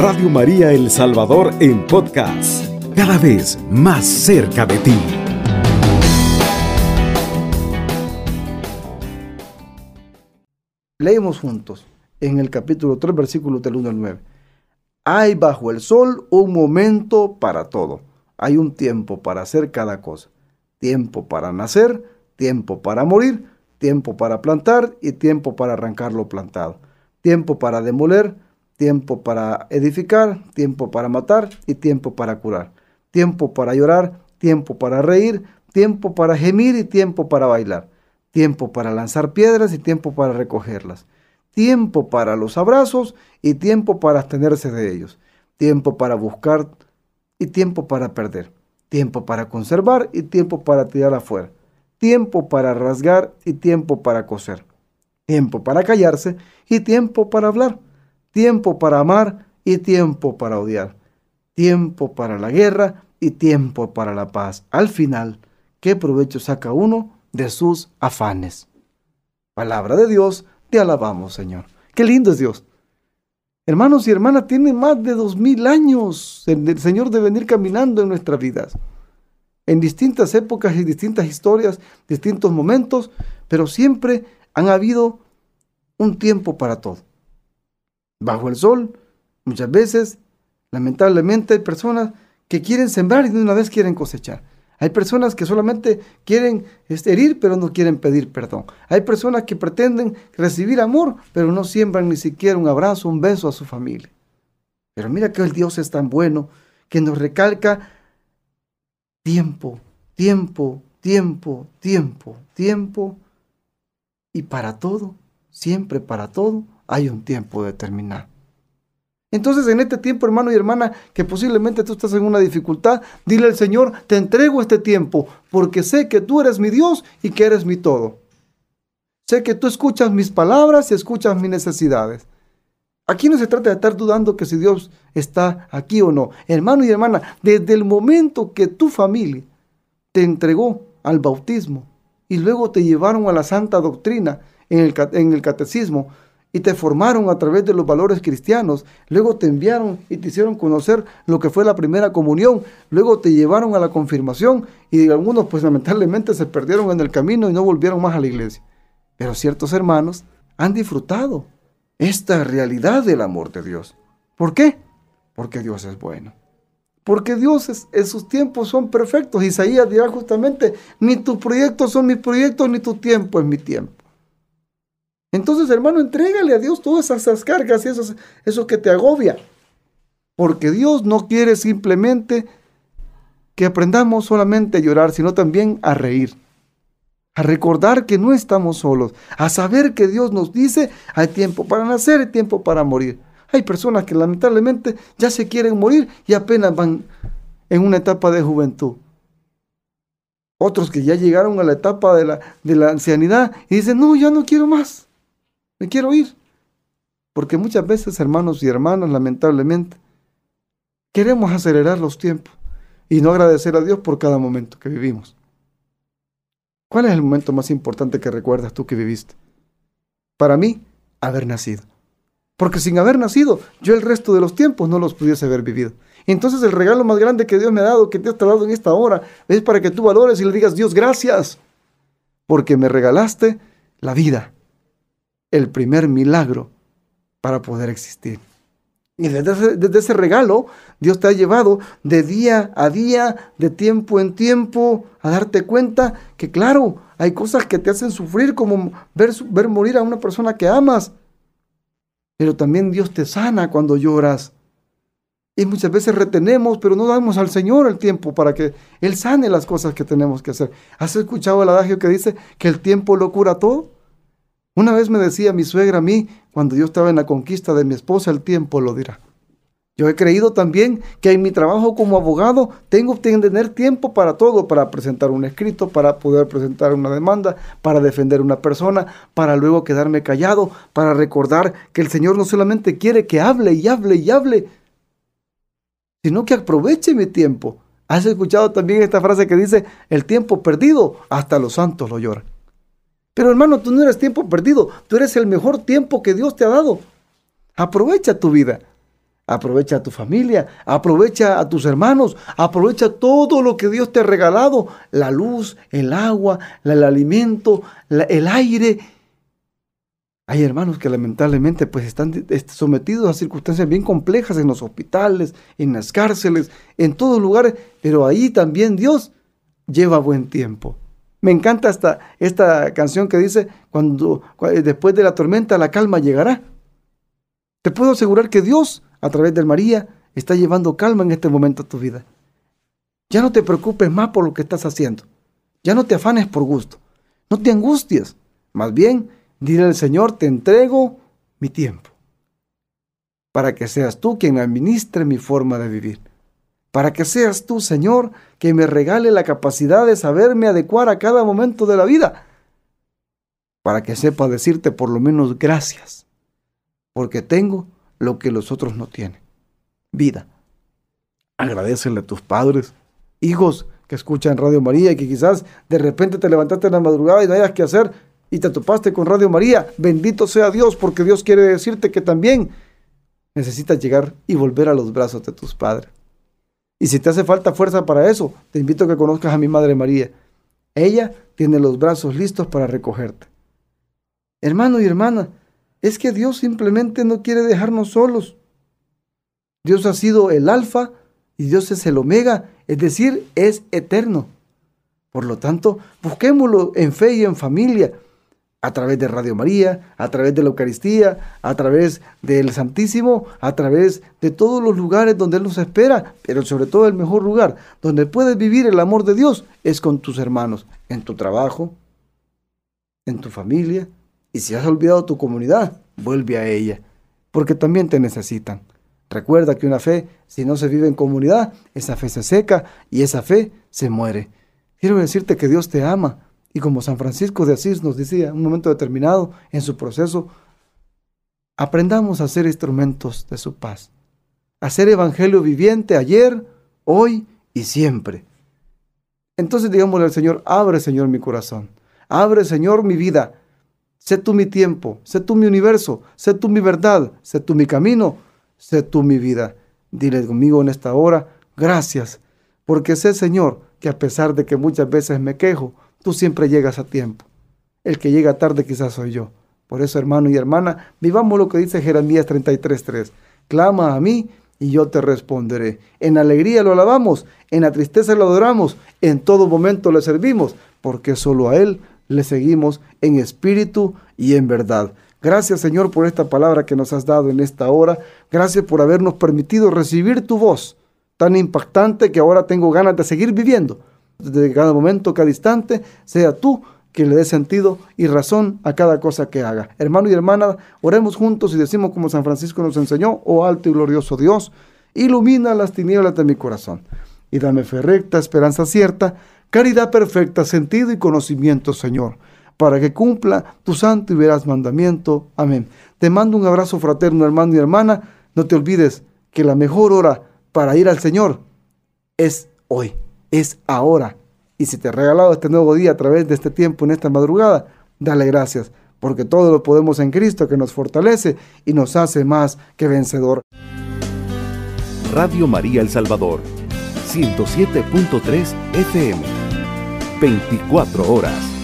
Radio María El Salvador en podcast, cada vez más cerca de ti. Leemos juntos en el capítulo 3, versículos del 1 al 9. Hay bajo el sol un momento para todo. Hay un tiempo para hacer cada cosa. Tiempo para nacer, tiempo para morir, tiempo para plantar y tiempo para arrancar lo plantado. Tiempo para demoler, tiempo para edificar, tiempo para matar y tiempo para curar. Tiempo para llorar, tiempo para reír, tiempo para gemir y tiempo para bailar. Tiempo para lanzar piedras y tiempo para recogerlas. Tiempo para los abrazos y tiempo para abstenerse de ellos. Tiempo para buscar y tiempo para perder. Tiempo para conservar y tiempo para tirar afuera. Tiempo para rasgar y tiempo para coser. Tiempo para callarse y tiempo para hablar tiempo para amar y tiempo para odiar, tiempo para la guerra y tiempo para la paz. Al final, ¿qué provecho saca uno de sus afanes? Palabra de Dios, te alabamos, Señor. Qué lindo es Dios. Hermanos y hermanas, tiene más de dos mil años el Señor de venir caminando en nuestras vidas. En distintas épocas y distintas historias, distintos momentos, pero siempre han habido un tiempo para todo bajo el sol. Muchas veces, lamentablemente, hay personas que quieren sembrar y de una vez quieren cosechar. Hay personas que solamente quieren este, herir, pero no quieren pedir perdón. Hay personas que pretenden recibir amor, pero no siembran ni siquiera un abrazo, un beso a su familia. Pero mira que el Dios es tan bueno que nos recalca tiempo, tiempo, tiempo, tiempo, tiempo. Y para todo, siempre para todo, hay un tiempo determinado. Entonces en este tiempo, hermano y hermana, que posiblemente tú estás en una dificultad, dile al Señor, te entrego este tiempo, porque sé que tú eres mi Dios y que eres mi todo. Sé que tú escuchas mis palabras y escuchas mis necesidades. Aquí no se trata de estar dudando que si Dios está aquí o no. Hermano y hermana, desde el momento que tu familia te entregó al bautismo y luego te llevaron a la santa doctrina en el, en el catecismo, y te formaron a través de los valores cristianos, luego te enviaron y te hicieron conocer lo que fue la primera comunión, luego te llevaron a la confirmación y algunos pues lamentablemente se perdieron en el camino y no volvieron más a la iglesia. Pero ciertos hermanos han disfrutado esta realidad del amor de Dios. ¿Por qué? Porque Dios es bueno. Porque Dios en sus tiempos son perfectos. Isaías dirá justamente, ni tus proyectos son mis proyectos, ni tu tiempo es mi tiempo. Entonces, hermano, entrégale a Dios todas esas cargas y eso, eso que te agobia. Porque Dios no quiere simplemente que aprendamos solamente a llorar, sino también a reír. A recordar que no estamos solos. A saber que Dios nos dice, hay tiempo para nacer y tiempo para morir. Hay personas que lamentablemente ya se quieren morir y apenas van en una etapa de juventud. Otros que ya llegaron a la etapa de la, de la ancianidad y dicen, no, ya no quiero más me quiero ir. Porque muchas veces, hermanos y hermanas, lamentablemente, queremos acelerar los tiempos y no agradecer a Dios por cada momento que vivimos. ¿Cuál es el momento más importante que recuerdas tú que viviste? Para mí, haber nacido. Porque sin haber nacido, yo el resto de los tiempos no los pudiese haber vivido. Entonces el regalo más grande que Dios me ha dado, que Dios te ha dado en esta hora, es para que tú valores y le digas, Dios, gracias, porque me regalaste la vida el primer milagro para poder existir. Y desde ese, regalo, Dios te ha llevado de día a día, de tiempo en tiempo, a darte cuenta que, claro, hay cosas que te hacen sufrir, como ver, ver morir a una persona que amas. Pero también Dios te sana cuando lloras. Y muchas veces retenemos, pero no damos al Señor el tiempo para que Él sane las cosas que tenemos que hacer. ¿Has escuchado el adagio que dice que el tiempo lo cura todo? Una vez me decía mi suegra a mí, cuando yo estaba en la conquista de mi esposa, el tiempo lo dirá. Yo he creído también que en mi trabajo como abogado tengo que tener tiempo para todo, para presentar un escrito, para poder presentar una demanda, para defender una persona, para luego quedarme callado, para recordar que el Señor no solamente quiere que hable y hable y hable, sino que aproveche mi tiempo. ¿Has escuchado también esta frase que dice, el tiempo perdido, hasta los santos lo lloran? Pero hermano, tú no eres tiempo perdido, tú eres el mejor tiempo que Dios te ha dado. Aprovecha tu vida. Aprovecha a tu familia, aprovecha a tus hermanos, aprovecha todo lo que Dios te ha regalado, la luz, el agua, el alimento, el aire. Hay hermanos que lamentablemente pues están sometidos a circunstancias bien complejas en los hospitales, en las cárceles, en todos lugares, pero ahí también Dios lleva buen tiempo. Me encanta esta, esta canción que dice, cuando después de la tormenta la calma llegará. Te puedo asegurar que Dios a través de María, está llevando calma en este momento a tu vida. Ya no te preocupes más por lo que estás haciendo. Ya no te afanes por gusto. No te angusties. Más bien, dile al Señor, te entrego mi tiempo. Para que seas tú quien administre mi forma de vivir. Para que seas tú, Señor, que me regale la capacidad de saberme adecuar a cada momento de la vida. Para que sepa decirte por lo menos gracias. Porque tengo lo que los otros no tienen. Vida. Agradecele a tus padres, hijos que escuchan Radio María y que quizás de repente te levantaste en la madrugada y no hayas que hacer y te topaste con Radio María. Bendito sea Dios porque Dios quiere decirte que también necesitas llegar y volver a los brazos de tus padres. Y si te hace falta fuerza para eso, te invito a que conozcas a mi Madre María. Ella tiene los brazos listos para recogerte. Hermano y hermana, es que Dios simplemente no quiere dejarnos solos. Dios ha sido el alfa y Dios es el omega, es decir, es eterno. Por lo tanto, busquémoslo en fe y en familia, a través de Radio María, a través de la Eucaristía, a través del Santísimo, a través de todos los lugares donde Él nos espera, pero sobre todo el mejor lugar donde puedes vivir el amor de Dios es con tus hermanos, en tu trabajo, en tu familia, y si has olvidado tu comunidad, vuelve a ella, porque también te necesitan. Recuerda que una fe, si no se vive en comunidad, esa fe se seca y esa fe se muere. Quiero decirte que Dios te ama y como San Francisco de Asís nos decía en un momento determinado en su proceso, aprendamos a ser instrumentos de su paz, a ser evangelio viviente ayer, hoy y siempre. Entonces digámosle al Señor, abre Señor mi corazón, abre Señor mi vida, Sé tú mi tiempo, sé tú mi universo, sé tú mi verdad, sé tú mi camino, sé tú mi vida. Dile conmigo en esta hora, gracias, porque sé, Señor, que a pesar de que muchas veces me quejo, tú siempre llegas a tiempo. El que llega tarde quizás soy yo. Por eso, hermano y hermana, vivamos lo que dice Jeremías 33.3. Clama a mí y yo te responderé. En alegría lo alabamos, en la tristeza lo adoramos, en todo momento le servimos, porque solo a Él le seguimos en espíritu y en verdad. Gracias Señor por esta palabra que nos has dado en esta hora. Gracias por habernos permitido recibir tu voz tan impactante que ahora tengo ganas de seguir viviendo. Desde cada momento, cada instante, sea tú que le dé sentido y razón a cada cosa que haga. Hermano y hermana, oremos juntos y decimos como San Francisco nos enseñó, oh alto y glorioso Dios, ilumina las tinieblas de mi corazón y dame fe recta, esperanza cierta caridad perfecta, sentido y conocimiento, Señor, para que cumpla tu santo y veraz mandamiento. Amén. Te mando un abrazo fraterno, hermano y hermana. No te olvides que la mejor hora para ir al Señor es hoy, es ahora. Y si te he regalado este nuevo día a través de este tiempo, en esta madrugada, dale gracias, porque todo lo podemos en Cristo que nos fortalece y nos hace más que vencedor. Radio María El Salvador, 107.3 FM. 24 horas.